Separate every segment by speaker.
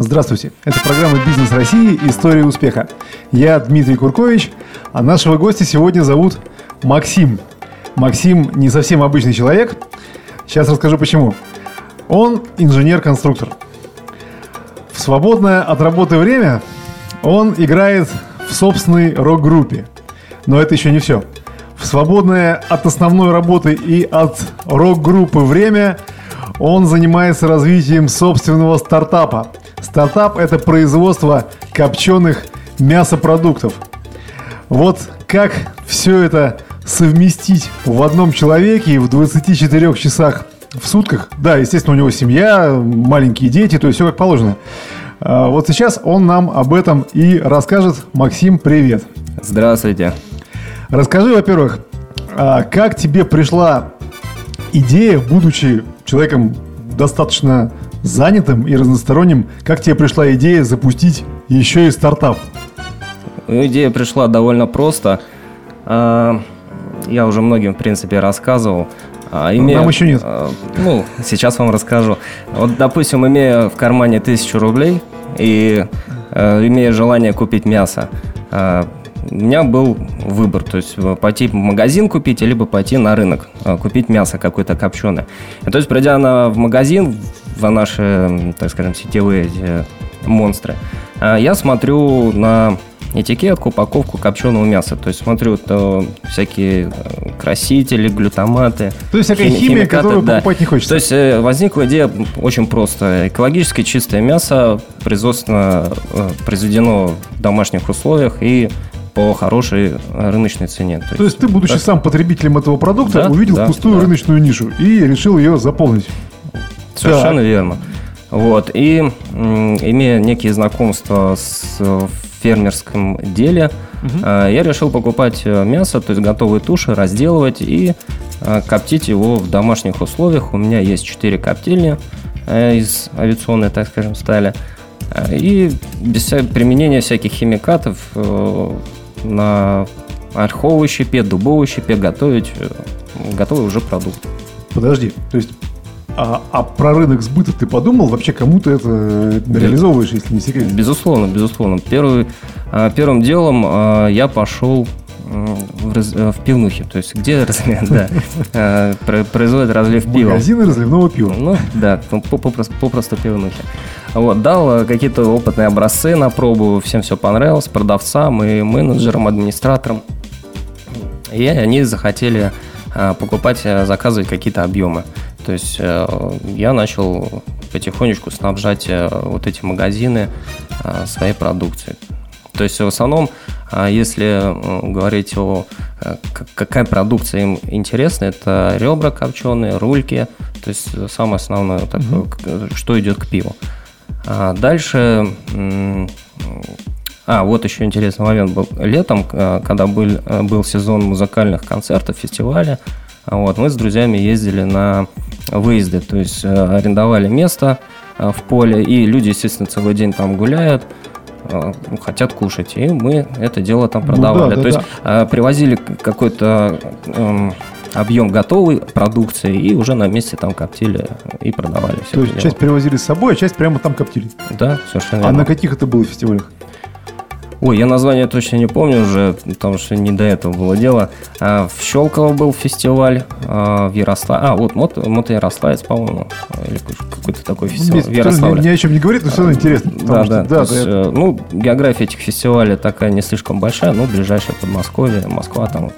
Speaker 1: Здравствуйте, это программа «Бизнес России. История успеха». Я Дмитрий Куркович, а нашего гостя сегодня зовут Максим. Максим не совсем обычный человек. Сейчас расскажу почему. Он инженер-конструктор. В свободное от работы время он играет в собственной рок-группе. Но это еще не все. В свободное от основной работы и от рок-группы время он занимается развитием собственного стартапа – Стартап – это производство копченых мясопродуктов. Вот как все это совместить в одном человеке и в 24 часах в сутках. Да, естественно, у него семья, маленькие дети, то есть все как положено. А, вот сейчас он нам об этом и расскажет. Максим, привет.
Speaker 2: Здравствуйте.
Speaker 1: Расскажи, во-первых, а, как тебе пришла идея, будучи человеком достаточно занятым и разносторонним, как тебе пришла идея запустить еще и стартап?
Speaker 2: Ну, идея пришла довольно просто. А, я уже многим, в принципе, рассказывал.
Speaker 1: А, имея, Нам еще нет. А,
Speaker 2: ну, сейчас вам расскажу. Вот, допустим, имея в кармане тысячу рублей и имея желание купить мясо, у меня был выбор, то есть э, пойти в магазин купить, либо пойти на рынок, э, купить мясо какое-то копченое. И, то есть, придя на, в магазин, в наши, так скажем, сетевые эти монстры, э, я смотрю на этикетку, упаковку копченого мяса. То есть смотрю то всякие красители, глютаматы.
Speaker 1: То есть всякая хими- химия, которую да. покупать не хочется.
Speaker 2: То есть возникла идея очень просто. Экологически чистое мясо производственно произведено в домашних условиях и по хорошей рыночной цене.
Speaker 1: То, То есть, ты, будучи так... сам потребителем этого продукта, да, увидел да, пустую да. рыночную нишу и решил ее заполнить.
Speaker 2: Совершенно верно. Вот. И имея некие знакомства с фермерском деле, угу. я решил покупать э, мясо, то есть готовые туши, разделывать и э, коптить его в домашних условиях. У меня есть 4 коптильни э, из авиационной, так скажем, стали. И без применения всяких химикатов на ольховой щепе, дубовой щепе готовить э, готовый уже продукт.
Speaker 1: Подожди, то есть а, а про рынок сбыта ты подумал? Вообще кому ты это реализовываешь, если не секрет?
Speaker 2: Безусловно, безусловно. Первый, а, первым делом а, я пошел в, раз, в пивнухе, то есть где да, производят разлив пива.
Speaker 1: Магазины разливного пива.
Speaker 2: Ну да, попросту, попросту пивнухи. Вот, дал какие-то опытные образцы на пробу, всем все понравилось, продавцам и менеджерам, администраторам. И они захотели покупать, заказывать какие-то объемы. То есть э, я начал потихонечку снабжать э, вот эти магазины а, своей продукцией. То есть в основном, если говорить о какая продукция им интересна, это ребра копченые, рульки, то есть самое основное, mm-hmm. что идет к пиву. А дальше... А, вот еще интересный момент был. Летом, э, когда был, э, был сезон музыкальных концертов, фестиваля, вот, мы с друзьями ездили на выезды, то есть э, арендовали место в поле, и люди, естественно, целый день там гуляют, хотят кушать, и мы это дело там продавали. Ну, да, да, то да. есть привозили какой-то эм, объем готовой продукции и уже на месте там коптили и продавали.
Speaker 1: Все То есть часть привозили с собой, а часть прямо там коптили?
Speaker 2: Да, совершенно
Speaker 1: А верно. на каких это было фестивалях?
Speaker 2: Ой, я название точно не помню уже, потому что не до этого было дело. А, в Щелково был фестиваль, а, в Ярославе. А, вот Мото, Мото Ярославец, по-моему, или какой-то такой фестиваль
Speaker 1: в Ярославле. Ни, ни о чем не говорит, но все равно интересно.
Speaker 2: Да, да. да, есть, это... Ну, география этих фестивалей такая не слишком большая, но ближайшая Подмосковье, Москва там вот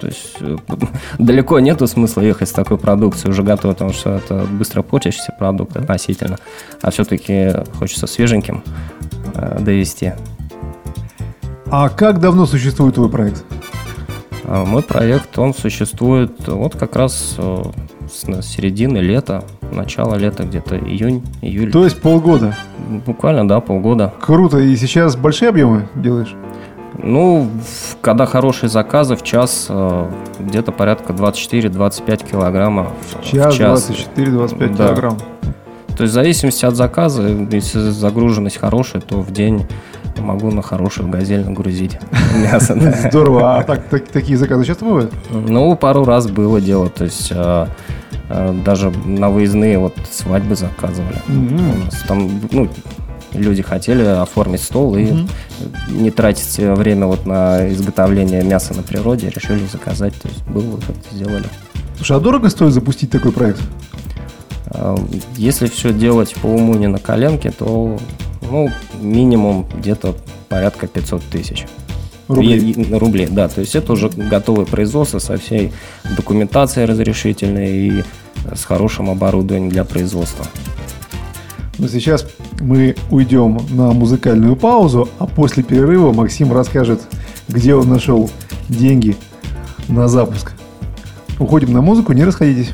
Speaker 2: то есть э, далеко нету смысла ехать с такой продукцией уже готовой, потому что это быстро портящийся продукт относительно. А все-таки хочется свеженьким э, довести.
Speaker 1: А как давно существует твой проект?
Speaker 2: А, мой проект, он существует вот как раз э, с середины лета, начала лета, где-то июнь, июль.
Speaker 1: То есть полгода?
Speaker 2: Буквально, да, полгода.
Speaker 1: Круто. И сейчас большие объемы делаешь?
Speaker 2: Ну, когда хорошие заказы, в час э, где-то порядка 24-25 килограммов
Speaker 1: в час. час. 24-25 да. килограмм.
Speaker 2: То есть в зависимости от заказа, если загруженность хорошая, то в день могу на хорошую газель нагрузить мясо.
Speaker 1: Здорово. А так, такие заказы часто бывают?
Speaker 2: Ну, пару раз было дело. То есть э, э, даже на выездные вот свадьбы заказывали. Там, ну, люди хотели оформить стол и не тратить время вот на изготовление мяса на природе, решили заказать. То есть был выход, сделали.
Speaker 3: Слушай, а дорого стоит запустить такой проект?
Speaker 2: А, Если все делать по уму не на коленке, то ну, минимум где-то порядка 500 тысяч.
Speaker 3: Рублей.
Speaker 2: И- и- рублей, да. То есть это уже готовое производство со всей документацией разрешительной и с хорошим оборудованием для производства.
Speaker 3: Но сейчас мы уйдем на музыкальную паузу, а после перерыва Максим расскажет, где он нашел деньги на запуск. Уходим на музыку, не расходитесь.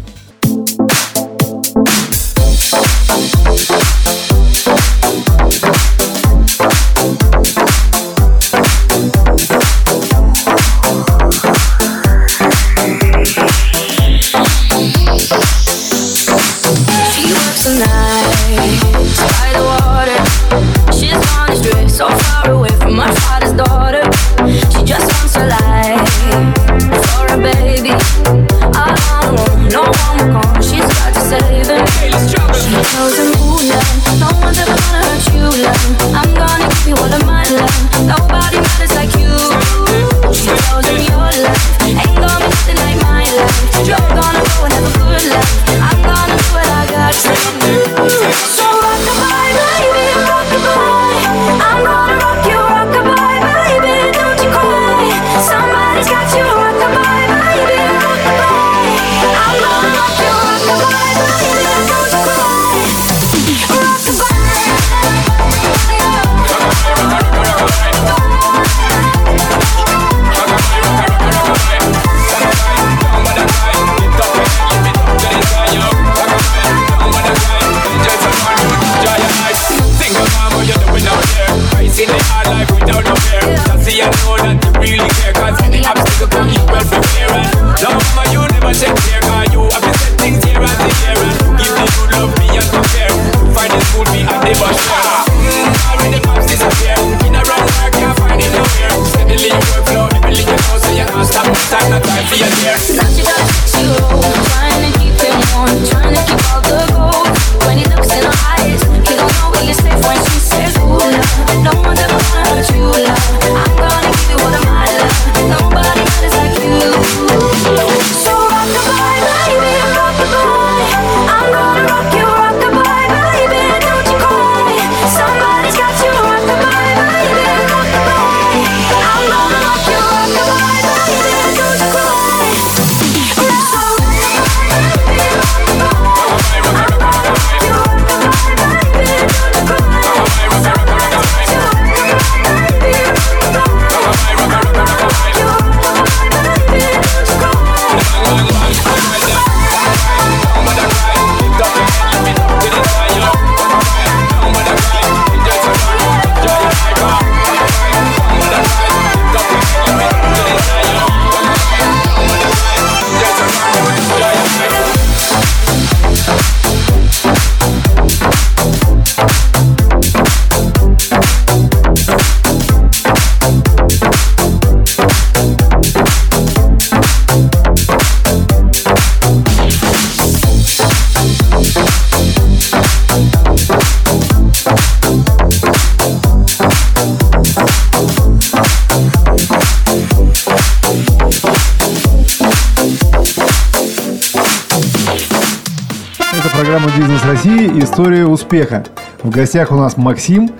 Speaker 3: История успеха». В гостях у нас Максим,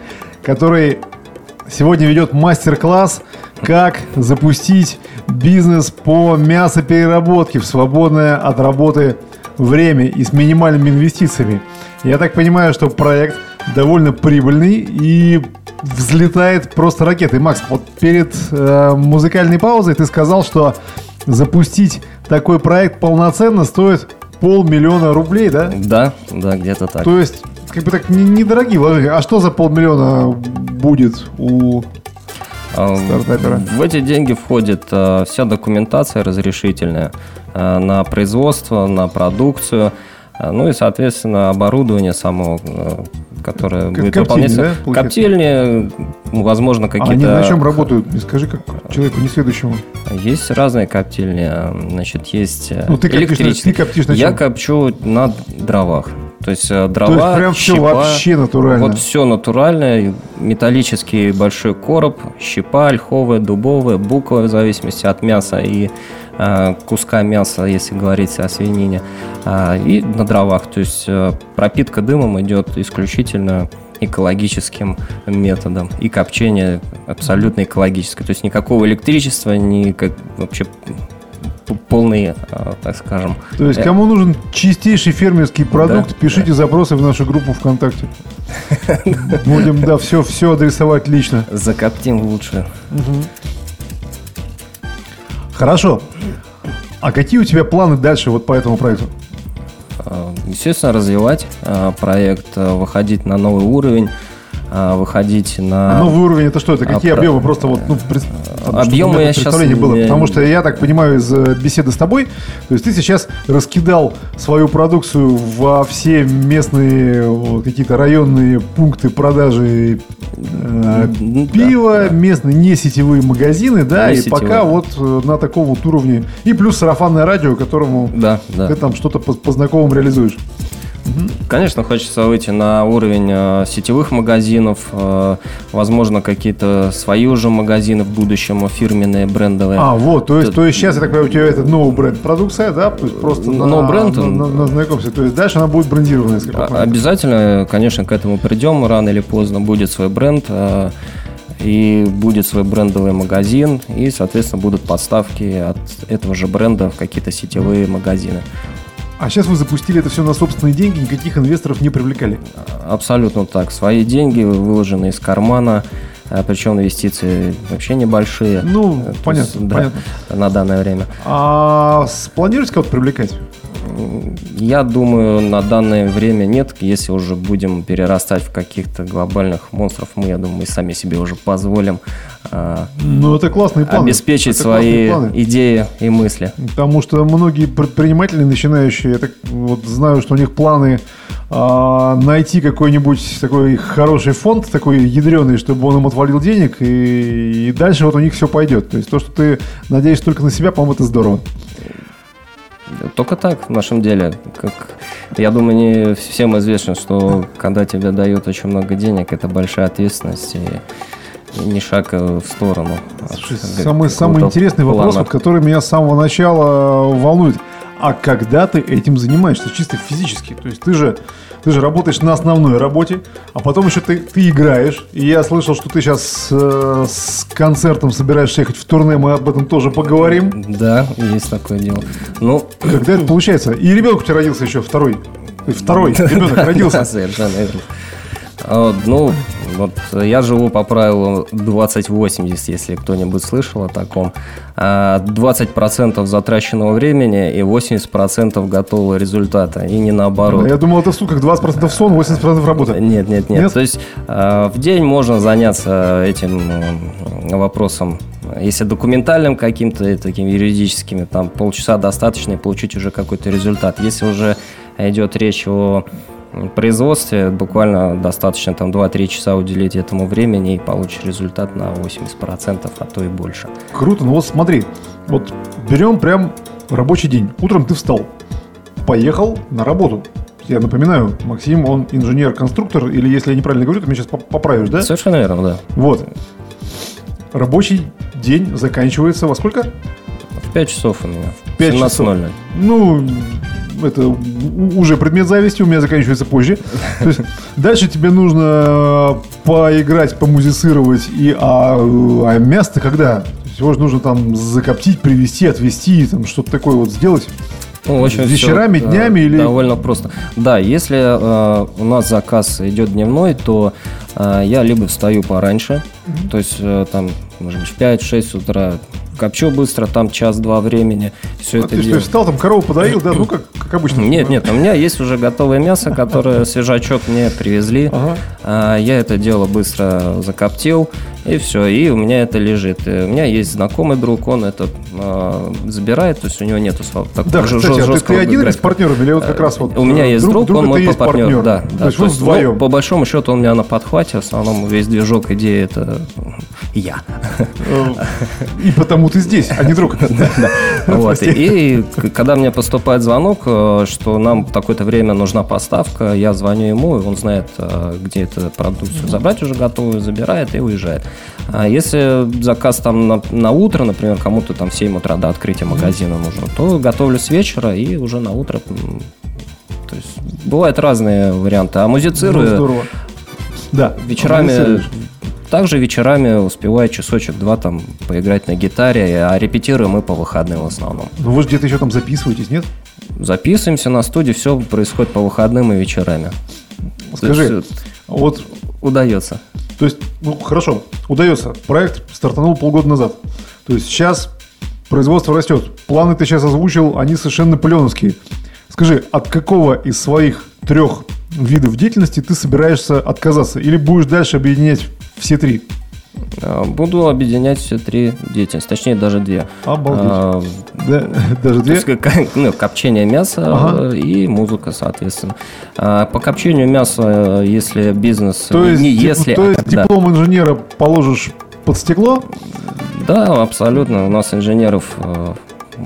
Speaker 3: который сегодня ведет мастер-класс «Как запустить бизнес по мясопереработке в свободное от работы время и с минимальными инвестициями». Я так понимаю, что проект довольно прибыльный и взлетает просто ракетой. Макс, вот перед э, музыкальной паузой ты сказал, что запустить такой проект полноценно стоит полмиллиона рублей, да?
Speaker 2: Да, да, где-то так.
Speaker 3: То есть, как бы так не- недорогие вложения. А что за полмиллиона будет у...
Speaker 2: А,
Speaker 3: стартапера.
Speaker 2: В эти деньги входит э, вся документация разрешительная э, на производство, на продукцию, ну и, соответственно, оборудование само, которое
Speaker 3: Как
Speaker 2: будет
Speaker 3: коптильни,
Speaker 2: выполняться.
Speaker 3: да?
Speaker 2: Коптильни, ну, возможно,
Speaker 3: А Они
Speaker 2: какие-то...
Speaker 3: на чем работают? Не скажи, как человеку несведущему.
Speaker 2: Есть разные коптильни. э, Значит, есть э,
Speaker 3: Ну, ты коптишь
Speaker 2: электрические.
Speaker 3: ты коптишь на
Speaker 2: Я
Speaker 3: чем?
Speaker 2: копчу на дровах. То есть э, дрова,
Speaker 1: То есть прям
Speaker 2: щепа,
Speaker 1: вообще натурально.
Speaker 2: Вот все натуральное, металлический большой короб, щепа ольховая, дубовая, буковая, в зависимости от мяса и куска мяса, если говорить о свинине, А, и на дровах. То есть э, пропитка дымом идет исключительно экологическим методом. И копчение абсолютно экологическое. То есть никакого электричества, ни как, вообще полный, э, так скажем,
Speaker 1: То есть,
Speaker 2: Э,
Speaker 1: кому нужен чистейший фермерский продукт,
Speaker 2: Да,
Speaker 1: пишите запросы в нашу группу ВКонтакте. Будем, да, все, все адресовать лично.
Speaker 2: закоптим лучше.
Speaker 1: Хорошо. А какие у тебя планы дальше вот по этому проекту?
Speaker 2: Э, Естественно, развивать э, проект, э, выходить на новый уровень, выходить на...
Speaker 1: Новый уровень это что? Это какие
Speaker 2: А,
Speaker 1: объемы? Просто вот, ну, чтобы
Speaker 2: Объемы я щас
Speaker 1: было. Потому что я так понимаю из э, беседы с тобой, то есть ты сейчас раскидал свою продукцию во все местные какие-то районные пункты продажи э,
Speaker 2: М, да,
Speaker 1: пива,
Speaker 2: да.
Speaker 1: местные не сетевые магазины, да,
Speaker 2: Не
Speaker 1: и
Speaker 2: сетевые.
Speaker 1: пока вот э, на таком вот уровне. И плюс сарафанное радио, которому
Speaker 2: Да, да.
Speaker 1: ты там что-то по, по знакомым реализуешь.
Speaker 2: Конечно, хочется выйти на уровень э, сетевых магазинов, э, возможно, какие-то свои уже магазины в будущем, фирменные, брендовые.
Speaker 1: А, вот, то есть,
Speaker 2: Тут-
Speaker 1: то есть сейчас, я так понимаю, у тебя это новый бренд продукция, да? То есть просто
Speaker 2: Ну,
Speaker 1: на,
Speaker 2: бренд,
Speaker 1: на, на- на знакомстве. То есть дальше она будет брендированная, если
Speaker 2: А-. Обязательно, конечно, к этому придем рано или поздно. Будет свой бренд, э, и будет свой брендовый магазин, и, соответственно, будут подставки от этого же бренда в какие-то сетевые магазины.
Speaker 1: А сейчас вы запустили это все на собственные деньги, никаких инвесторов не привлекали.
Speaker 2: Абсолютно так. Свои деньги выложены из кармана, э, причем инвестиции вообще небольшие.
Speaker 1: Ну,
Speaker 2: Э,
Speaker 1: понятно,
Speaker 2: есть, да,
Speaker 1: понятно.
Speaker 2: На данное время.
Speaker 1: А спланируете кого-то привлекать?
Speaker 2: Я думаю, на данное время нет. Если уже будем перерастать в каких-то глобальных монстров, мы, я думаю, мы сами себе уже позволим э,
Speaker 1: Ну, это классные планы.
Speaker 2: обеспечить
Speaker 1: Это
Speaker 2: свои
Speaker 1: планы.
Speaker 2: идеи и мысли.
Speaker 1: Потому что многие предприниматели начинающие, я так вот знаю, что у них планы а, найти какой-нибудь такой хороший фонд, такой ядреный, чтобы он им отвалил денег, и, и дальше вот у них все пойдет. То есть то, что ты надеешься только на себя, по-моему, это здорово.
Speaker 2: Только так в нашем деле. Как, я думаю, не всем известно, что когда тебе дают очень много денег, это большая ответственность и, не шаг э, в сторону.
Speaker 1: Слушай, самый, самый интересный вопрос,
Speaker 2: плана.
Speaker 1: вот, который меня с самого начала волнует. А когда ты этим занимаешься, чисто физически? То есть ты же, ты же работаешь на основной работе, а потом еще ты, ты играешь. И я слышал, что ты сейчас э, с концертом собираешься ехать в турне, мы об этом тоже поговорим.
Speaker 2: Да, есть такое дело. Ну,
Speaker 1: Когда это получается? И ребенок у тебя родился еще второй. Второй ребенок
Speaker 2: Да,
Speaker 1: родился.
Speaker 2: совершенно верно. А Ну, вот я живу по правилу 20-80, если кто-нибудь слышал о таком. А 20% затраченного времени и 80% готового результата, и не наоборот.
Speaker 1: Я думал, это в сутках 20% сон, 80% работа.
Speaker 2: Нет, нет, нет.
Speaker 1: Нет?
Speaker 2: То есть э, в день можно заняться этим э, вопросом. Если документальным каким-то, и таким юридическим, там полчаса достаточно и получить уже какой-то результат. Если уже идет речь о производстве, буквально достаточно там 2-3 часа уделить этому времени и получишь результат на 80%, а то и больше.
Speaker 1: Круто, ну вот смотри, вот берем прям рабочий день. Утром ты встал, поехал на работу. Я напоминаю, Максим, он инженер-конструктор, или если я неправильно говорю, ты меня сейчас поправишь, да?
Speaker 2: Совершенно верно, да.
Speaker 1: Вот. Рабочий день заканчивается во сколько?
Speaker 2: В 5 часов у меня. В
Speaker 1: Пять часов.
Speaker 2: 17.00.
Speaker 1: Ну, это уже предмет зависти, у меня заканчивается позже. То есть дальше тебе нужно поиграть, помузицировать, и, а, а мясо когда? То есть Его же нужно там закоптить, привезти, отвезти, там что-то такое вот сделать.
Speaker 2: Ну, общем,
Speaker 1: Вечерами,
Speaker 2: всё,
Speaker 1: днями или-
Speaker 2: Довольно просто. Да, если э, у нас заказ идет дневной, то э, я либо встаю пораньше, то есть э, там, может быть, в 5-6 утра копчу быстро, там час-два времени, все
Speaker 1: А
Speaker 2: это
Speaker 1: ты что,
Speaker 2: делаю.
Speaker 1: встал, там корову подоил, да, ну как, как обычно.
Speaker 2: Нет, нет, у меня есть уже готовое мясо, которое свежачок мне привезли.
Speaker 1: Ага.
Speaker 2: А, Я это дело быстро закоптил, и все, и у меня это лежит. И У меня есть знакомый друг, он это а, забирает, то есть у него нету такого
Speaker 1: Да,
Speaker 2: жё-
Speaker 1: кстати, а ты, ты один с партнерами, или вот как раз вот...
Speaker 2: У меня
Speaker 1: э,
Speaker 2: есть друг, он
Speaker 1: это
Speaker 2: мой
Speaker 1: есть
Speaker 2: партнер. Да, да.
Speaker 1: То есть вы
Speaker 2: ну,
Speaker 1: вдвоем.
Speaker 2: по большому счету он меня на подхвате, в основном весь движок идеи это я.
Speaker 1: И потому ты здесь, а не друг.
Speaker 2: Вот. И когда мне поступает звонок, э, что нам в такое-то время нужна поставка, я звоню ему, и он знает, э, где эту продукцию забрать уже готовую, забирает и уезжает. А если заказ там на, на утро, например, кому-то там в 7 утра до открытия магазина нужно, то готовлю с вечера и уже на утро то есть бывают разные варианты. А
Speaker 1: Ну,
Speaker 2: музицирую
Speaker 1: Здорово. Да.
Speaker 2: вечерами. Также вечерами успеваю часочек-два там поиграть на гитаре, а репетируем мы по выходным в основном.
Speaker 1: Ну вы же где-то еще там записываетесь, нет?
Speaker 2: Записываемся на студии, все происходит по выходным и вечерами.
Speaker 1: Скажи,
Speaker 2: есть,
Speaker 1: вот,
Speaker 2: э, удается.
Speaker 1: то есть, ну хорошо, удается. Проект стартанул полгода назад. То есть сейчас производство растет. Планы ты сейчас озвучил, они совершенно наполеоновские. Скажи, от какого из своих трех видов деятельности ты собираешься отказаться? Или будешь дальше объединять все три?
Speaker 2: А, Буду объединять все три деятельности, точнее даже две.
Speaker 1: Обалдеть.
Speaker 2: А,
Speaker 1: Да, даже две?
Speaker 2: есть, ну, копчение мяса
Speaker 1: Ага.
Speaker 2: э, и музыка, соответственно. А по копчению мяса, э, если бизнес...
Speaker 1: То есть,
Speaker 2: не если,
Speaker 1: то
Speaker 2: а
Speaker 1: есть
Speaker 2: когда.
Speaker 1: диплом инженера положишь под стекло,
Speaker 2: Да, абсолютно. У нас инженеров э,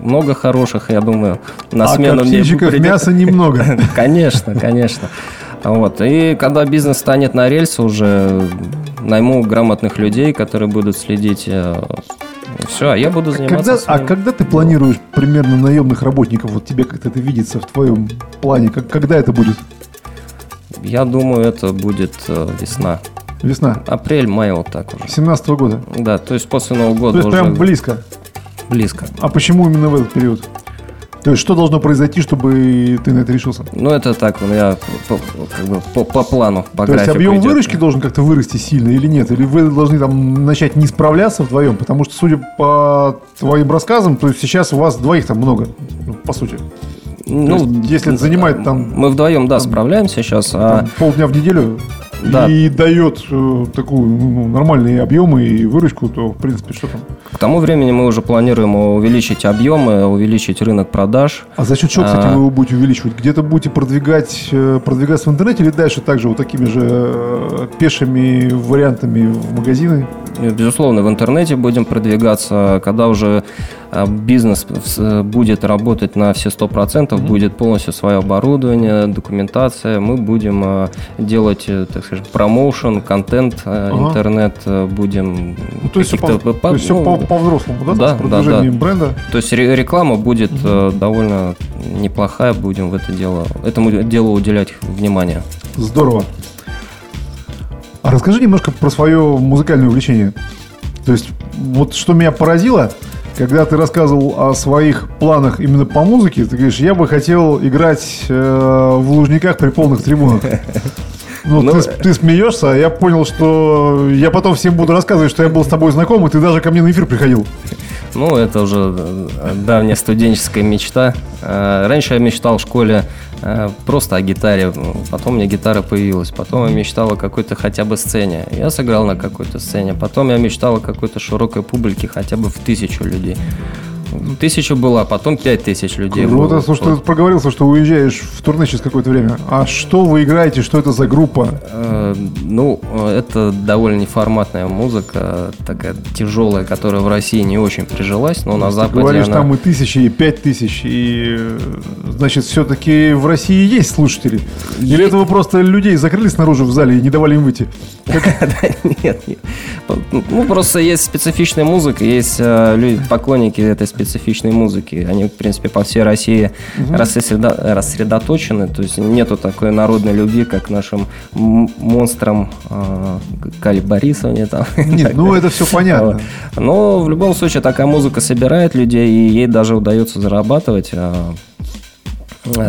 Speaker 2: много хороших, я думаю, на
Speaker 1: а
Speaker 2: смену мне
Speaker 1: коптильщиков
Speaker 2: придет-
Speaker 1: мяса немного.
Speaker 2: Конечно, конечно. Вот. И когда бизнес станет на рельсы, уже найму грамотных людей, которые будут следить. Все, а я буду заниматься
Speaker 1: Когда, а
Speaker 2: своим.
Speaker 1: когда ты планируешь примерно наемных работников? Вот тебе как-то это видится в твоем плане? Как, когда это будет?
Speaker 2: Я думаю, это будет э, весна.
Speaker 1: Весна
Speaker 2: Апрель, май, вот так уже.
Speaker 1: 17 года.
Speaker 2: Да, то есть после Нового
Speaker 1: То
Speaker 2: года
Speaker 1: есть
Speaker 2: уже
Speaker 1: прям близко.
Speaker 2: близко.
Speaker 1: А почему именно в этот период? То есть что должно произойти, чтобы ты на это решился?
Speaker 2: Ну, это так, у меня по, как бы по, по плану, по
Speaker 1: То есть объем
Speaker 2: идет.
Speaker 1: выручки должен как-то вырасти сильно или нет? Или вы должны там начать не справляться вдвоем? Потому что, судя по твоим рассказам, то есть сейчас у вас двоих там много, ну, по сути.
Speaker 2: Ну,
Speaker 1: То есть, если это занимает там-
Speaker 2: Мы вдвоем, да, справляемся сейчас, а
Speaker 1: Там полдня в неделю
Speaker 2: Да.
Speaker 1: и дает э, такую ну, нормальные объемы и выручку, то в принципе что там?
Speaker 2: к тому времени мы уже планируем увеличить объемы, увеличить рынок продаж.
Speaker 1: А за счет чего, кстати,
Speaker 2: А.
Speaker 1: вы его будете увеличивать? Где-то будете продвигать, э, продвигаться в интернете или дальше также вот такими же э, пешими вариантами в магазины?
Speaker 2: Безусловно, в интернете будем продвигаться, когда уже а, бизнес с- будет работать на все 100%, будет полностью свое оборудование, документация, мы будем а, делать, э, так скажем, промоушен, контент,
Speaker 1: Ага.
Speaker 2: интернет, э, будем
Speaker 1: Ну, то есть все, по,
Speaker 2: каких-то
Speaker 1: то есть
Speaker 2: ну,
Speaker 1: по- по-взрослому, да?
Speaker 2: да,
Speaker 1: продвижением
Speaker 2: да,
Speaker 1: бренда.
Speaker 2: То есть ре- реклама будет э, довольно неплохая, будем в это дело, этому делу уделять внимание.
Speaker 1: Здорово. Расскажи немножко про свое музыкальное увлечение. То есть, вот что меня поразило, когда ты рассказывал о своих планах именно по музыке, ты говоришь, я бы хотел играть э, в Лужниках при полных трибунах. Ну,
Speaker 2: Ну,
Speaker 1: ты, ты смеешься, а я понял, что я потом всем буду рассказывать, что я был с тобой знаком, и ты даже ко мне на эфир приходил.
Speaker 2: Ну, это уже э, давняя студенческая мечта. Э, Раньше я мечтал в школе э, просто о гитаре. Потом меня гитара появилась. Потом я мечтал о какой-то хотя бы сцене. Я сыграл на какой-то сцене. Потом я мечтал о какой-то широкой публике хотя бы в тысячу людей. Тысяча была, потом пять тысяч людей
Speaker 1: Круто,
Speaker 2: было.
Speaker 1: слушай,
Speaker 2: Вот.
Speaker 1: ты проговорился, что уезжаешь в турне через какое-то время. А что вы играете, что это за группа?
Speaker 2: Э, Ну, это довольно неформатная музыка, такая тяжелая, которая в России не очень прижилась, но на
Speaker 1: Ты
Speaker 2: Западе
Speaker 1: говоришь,
Speaker 2: она...
Speaker 1: там и тысячи, и пять тысяч, и э, значит, все-таки в России есть слушатели. Или это вы просто людей закрыли снаружи в зале и не давали им выйти?
Speaker 2: Нет, нет. Ну, просто есть специфичная музыка, есть э, поклонники этой специфичной музыки. Они, в принципе, по всей России рассредо- рассредоточены. То есть нету такой народной любви, как нашим монстрам э, Кали Борисовне. Там,
Speaker 1: Нет, ну это все понятно.
Speaker 2: Но в любом случае такая музыка собирает людей, и ей даже удается зарабатывать э,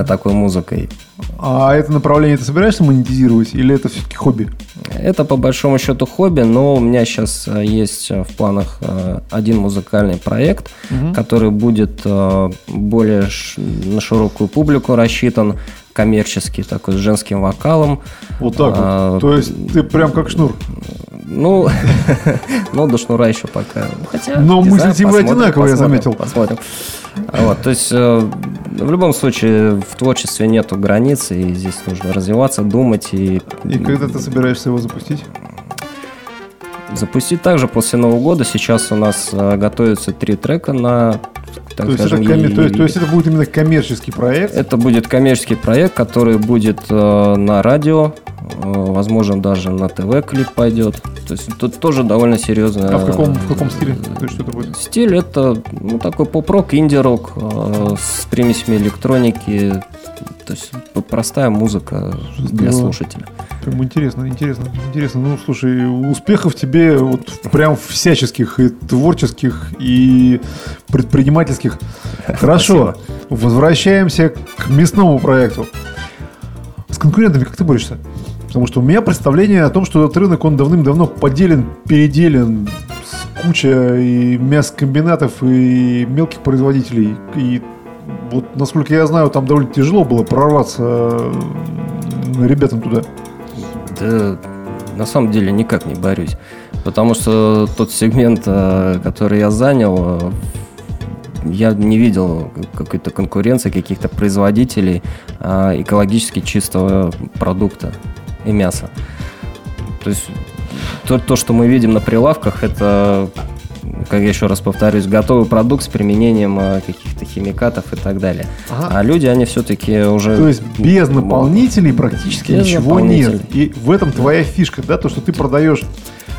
Speaker 2: такой музыкой.
Speaker 1: А это направление ты собираешься монетизировать, или это все-таки хобби?
Speaker 2: Это по большому счету хобби, но у меня сейчас э, есть э, в планах э, один музыкальный проект, который будет более на широкую публику рассчитан, коммерческий такой, с женским вокалом.
Speaker 1: Вот так
Speaker 2: А,
Speaker 1: вот. То есть ты прям как шнур.
Speaker 2: Ну, ну, до шнура еще пока. Хотя,
Speaker 1: Но
Speaker 2: знаю,
Speaker 1: типа
Speaker 2: посмотрим,
Speaker 1: одинаковые, я заметил.
Speaker 2: Посмотрим. Вот, то есть, э, в любом случае, в творчестве нету границ, и здесь нужно развиваться, думать и
Speaker 1: И когда ты собираешься его запустить?
Speaker 2: Запустить также после Нового года. Сейчас у нас э, готовятся три трека на, так
Speaker 1: То есть,
Speaker 2: скажем,
Speaker 1: это коммер-
Speaker 2: и-
Speaker 1: то, есть, то есть это будет именно коммерческий проект.
Speaker 2: это будет коммерческий проект, который будет э, на радио, э, возможно, даже на ТВ клип пойдет. То есть тут тоже довольно серьезно.
Speaker 1: А в каком, в каком стиле? То есть что это будет?
Speaker 2: Стиль это ну, такой поп-рок, инди-рок э, с примесями электроники. То есть простая музыка для
Speaker 1: Здорово.
Speaker 2: слушателя.
Speaker 1: Прям интересно, интересно, интересно. Ну, слушай, успехов тебе вот прям всяческих, и творческих, и предпринимательских. Хорошо, возвращаемся к мясному проекту. С конкурентами как ты борешься? Потому что у меня представление о том, что этот рынок, он давным-давно поделен, переделен, с куча и мясокомбинатов, и мелких производителей. И вот, насколько я знаю, там довольно тяжело было прорваться э, ребятам туда.
Speaker 2: Да, на самом деле никак не борюсь. Потому что тот сегмент, э, который я занял, э, я не видел какой-то конкуренции, каких-то производителей экологически чистого продукта и мяса. То есть то, то, что мы видим на прилавках, это, как я еще раз повторюсь, готовый продукт с применением э, каких-то химикатов и так далее.
Speaker 1: Ага.
Speaker 2: А люди, они все-таки уже...
Speaker 1: То есть без наполнителей практически
Speaker 2: Без
Speaker 1: ничего нет. И в этом твоя фишка, да, то, что ты продаешь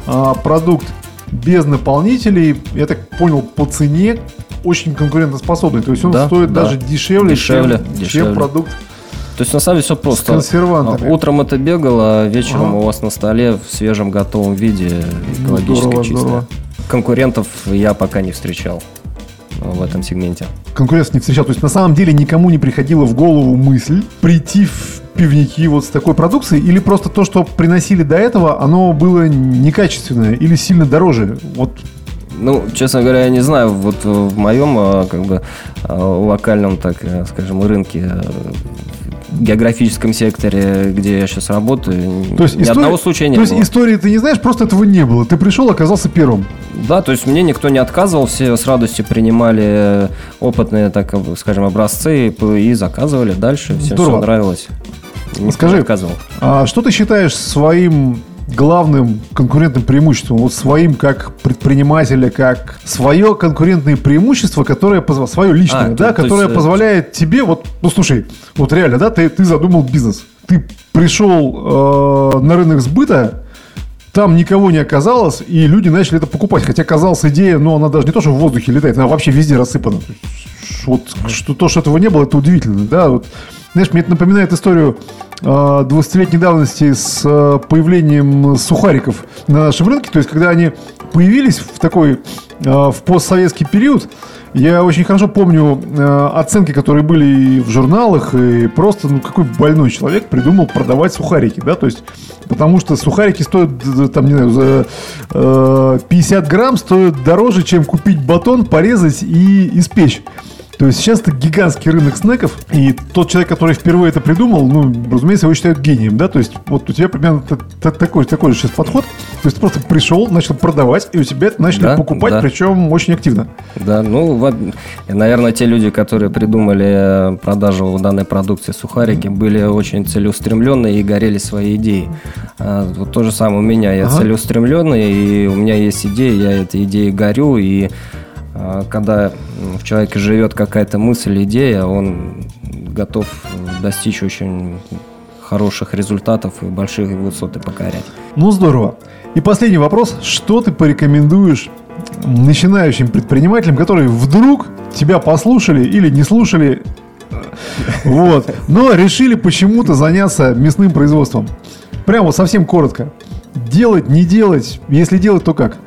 Speaker 1: а, продукт без наполнителей, я так понял, по цене очень конкурентоспособный. То есть он
Speaker 2: Да,
Speaker 1: стоит
Speaker 2: да.
Speaker 1: даже дешевле,
Speaker 2: Дешевле,
Speaker 1: чем, чем
Speaker 2: дешевле.
Speaker 1: продукт.
Speaker 2: То есть на самом деле все просто.
Speaker 1: С консервантами.
Speaker 2: А, Утром это бегало, а вечером
Speaker 1: Ага.
Speaker 2: у вас на столе в свежем готовом виде экологически
Speaker 1: здорово,
Speaker 2: чистое.
Speaker 1: здорово.
Speaker 2: Конкурентов я пока не встречал в этом сегменте.
Speaker 1: Конкуренция не встречал. То есть на самом деле никому не приходила в голову мысль прийти в пивники вот с такой продукцией или просто то, что приносили до этого, оно было некачественное или сильно дороже. Вот
Speaker 2: Ну, честно говоря, я не знаю, вот в моем э, как бы э, локальном, так э, скажем, рынке, э, географическом секторе, где я сейчас работаю,
Speaker 1: То есть
Speaker 2: ни
Speaker 1: история-
Speaker 2: одного случая не
Speaker 1: То есть
Speaker 2: было.
Speaker 1: истории ты не знаешь, просто этого не было. Ты пришел, оказался первым.
Speaker 2: Да, то есть мне никто не отказывал, все с радостью принимали опытные, так скажем, образцы и, заказывали дальше, всем
Speaker 1: Здорово.
Speaker 2: все нравилось. Никто
Speaker 1: Скажи,
Speaker 2: отказывал.
Speaker 1: А что ты считаешь своим главным конкурентным преимуществом? Вот своим как предпринимателя, как свое конкурентное преимущество, которое позволяет, свое личное,
Speaker 2: А,
Speaker 1: да,
Speaker 2: то- то
Speaker 1: которое
Speaker 2: есть, э,
Speaker 1: позволяет тебе, вот, ну слушай, вот реально, да, ты, ты задумал бизнес. Ты пришел э, на рынок сбыта, там никого не оказалось, и люди начали это покупать. Хотя, казалось, идея, ну, она даже не то, что в воздухе летает, она вообще везде рассыпана. То есть, Вот что, то, что этого не было, это удивительно. Да? Вот, знаешь, мне это напоминает историю э, 20-летней давности с э, появлением сухариков на нашем рынке. То есть, когда они появились в такой, э, в постсоветский период, я очень хорошо помню э, оценки, которые были и в журналах, и просто, ну, какой больной человек придумал продавать сухарики, да, то есть, потому что сухарики стоят, д- там, не знаю, за э, 50 грамм стоят дороже, чем купить батон, порезать и испечь. То есть сейчас это гигантский рынок снеков, и тот человек, который впервые это придумал, ну, разумеется, его считают гением, да, то есть вот у тебя примерно такой, такой же сейчас подход, то есть ты просто пришел, начал продавать, и у тебя это начали
Speaker 2: Да,
Speaker 1: покупать,
Speaker 2: да.
Speaker 1: причем очень активно.
Speaker 2: Да, ну, наверное, те люди, которые придумали э, продажу данной продукции сухарики, были очень целеустремленные и горели своей идеей. А, вот то же самое у меня. Я
Speaker 1: Ага.
Speaker 2: целеустремленный, и у меня есть идея, я этой идеей горю, и когда м, в человеке живет какая-то мысль, идея, он готов достичь очень хороших результатов и больших высоты покорять.
Speaker 1: Ну, здорово. И последний вопрос. Что ты порекомендуешь начинающим предпринимателям, которые вдруг тебя послушали или не слушали, вот, но решили почему-то заняться мясным производством? Прямо совсем коротко. Делать, не делать? Если делать, то как?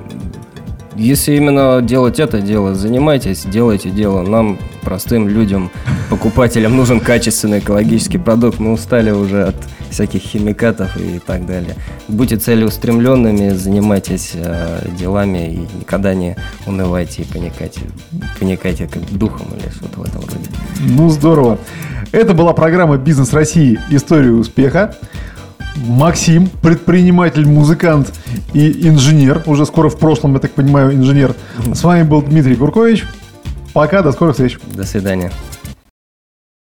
Speaker 2: Если именно делать это дело, занимайтесь, делайте дело. Нам, простым людям, покупателям, нужен качественный экологический продукт. Мы устали уже от всяких химикатов и так далее. Будьте целеустремленными, занимайтесь э, делами и никогда не унывайте и паникайте, паникайте как духом или что-то в этом роде.
Speaker 1: Ну, здорово. Это была программа «Бизнес России. История успеха». Максим, предприниматель, музыкант и инженер. Уже скоро в прошлом, я так понимаю, инженер. С вами был Дмитрий Куркович. Пока, до скорых встреч.
Speaker 2: До свидания.